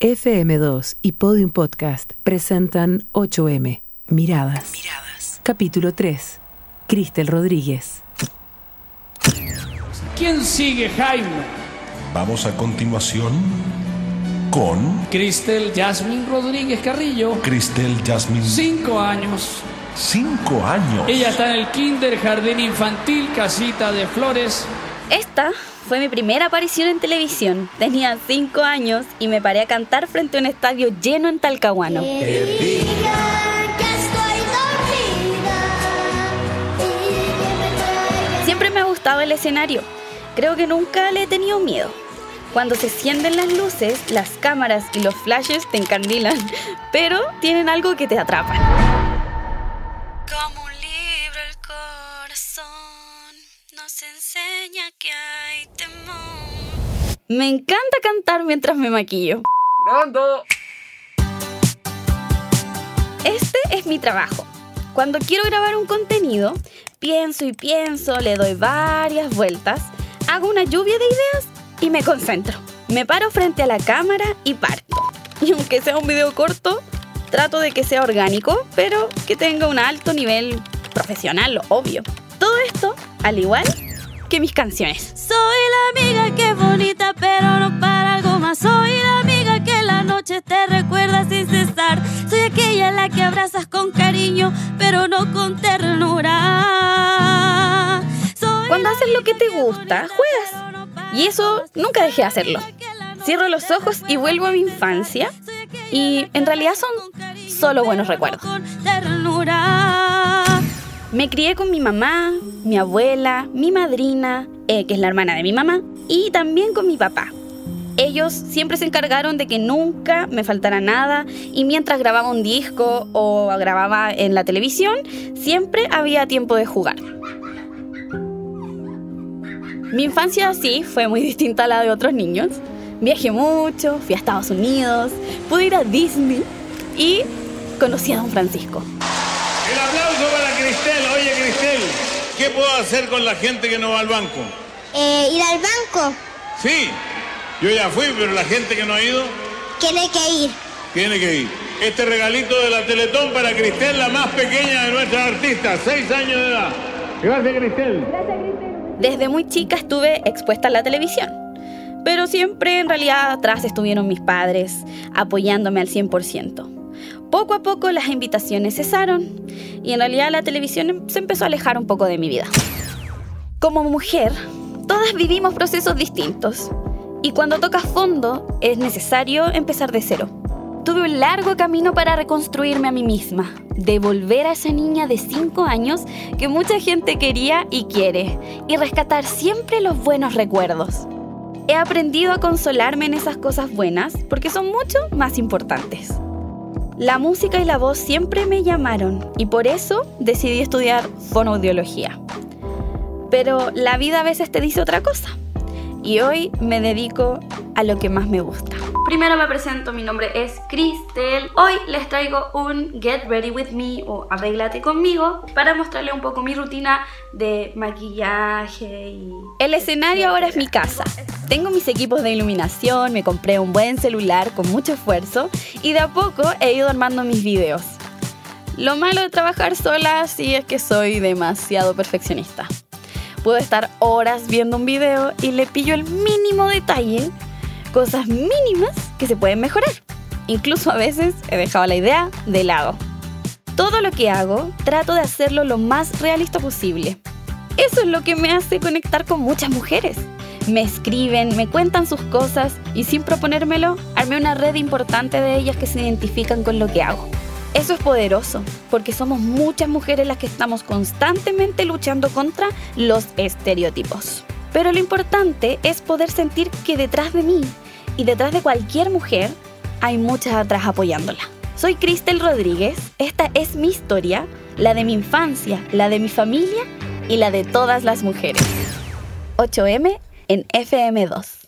FM2 y Podium Podcast presentan 8M, Miradas. Miradas. Capítulo 3. Cristel Rodríguez. ¿Quién sigue, Jaime? Vamos a continuación con Cristel Jasmine Rodríguez Carrillo. Cristel Jasmine. Cinco años. Cinco años. Ella está en el kinder, jardín infantil, casita de flores. Esta fue mi primera aparición en televisión. Tenía cinco años y me paré a cantar frente a un estadio lleno en Talcahuano. Siempre me ha gustado el escenario. Creo que nunca le he tenido miedo. Cuando se encienden las luces, las cámaras y los flashes te encandilan, pero tienen algo que te atrapan. Nos enseña que hay temor. Me encanta cantar mientras me maquillo. ¡Grabando! Este es mi trabajo. Cuando quiero grabar un contenido, pienso y pienso, le doy varias vueltas, hago una lluvia de ideas y me concentro. Me paro frente a la cámara y parto. Y aunque sea un video corto, trato de que sea orgánico, pero que tenga un alto nivel profesional, obvio. Todo esto, al igual que mis canciones. Soy la amiga que es bonita, pero no para algo más. Soy la amiga que en la noche te recuerda sin cesar. Soy aquella la que abrazas con cariño, pero no con ternura. Soy Cuando haces lo que te gusta, juegas. Y eso nunca dejé de hacerlo. Cierro los ojos y vuelvo a mi infancia. Y en realidad son solo buenos recuerdos. Con ternura. Me crié con mi mamá, mi abuela, mi madrina, eh, que es la hermana de mi mamá, y también con mi papá. Ellos siempre se encargaron de que nunca me faltara nada y mientras grababa un disco o grababa en la televisión, siempre había tiempo de jugar. Mi infancia sí fue muy distinta a la de otros niños. Viajé mucho, fui a Estados Unidos, pude ir a Disney y conocí a Don Francisco. El aplauso para Cristel. Oye, Cristel, ¿qué puedo hacer con la gente que no va al banco? Eh, ir al banco Sí, yo ya fui, pero la gente que no ha ido tiene que ir. tiene que ir. Este regalito de la Teletón para Cristel, la más pequeña de nuestras artistas, seis años de edad. Gracias, Cristel. Desde muy chica estuve expuesta a la televisión, pero siempre en realidad atrás estuvieron mis padres apoyándome al 100%. Poco a poco las invitaciones cesaron y en realidad la televisión se empezó a alejar un poco de mi vida. Como mujer, todas vivimos procesos distintos y cuando tocas fondo es necesario empezar de cero. Tuve un largo camino para reconstruirme a mí misma, devolver a esa niña de 5 años que mucha gente quería y quiere, y rescatar siempre los buenos recuerdos. He aprendido a consolarme en esas cosas buenas porque son mucho más importantes. La música y la voz siempre me llamaron y por eso decidí estudiar fonoaudiología. Pero la vida a veces te dice otra cosa. Y hoy me dedico a lo que más me gusta. Primero me presento, mi nombre es Cristel. Hoy les traigo un Get Ready With Me o Arréglate conmigo para mostrarle un poco mi rutina de maquillaje y... El escenario ahora es mi casa. Tengo mis equipos de iluminación, me compré un buen celular con mucho esfuerzo y de a poco he ido armando mis videos. Lo malo de trabajar sola sí es que soy demasiado perfeccionista. Puedo estar horas viendo un video y le pillo el mínimo detalle, cosas mínimas que se pueden mejorar. Incluso a veces he dejado la idea de lado. Todo lo que hago trato de hacerlo lo más realista posible. Eso es lo que me hace conectar con muchas mujeres. Me escriben, me cuentan sus cosas y sin proponérmelo, armé una red importante de ellas que se identifican con lo que hago. Eso es poderoso, porque somos muchas mujeres las que estamos constantemente luchando contra los estereotipos. Pero lo importante es poder sentir que detrás de mí y detrás de cualquier mujer hay muchas atrás apoyándola. Soy Cristel Rodríguez, esta es mi historia, la de mi infancia, la de mi familia y la de todas las mujeres. 8M en FM2.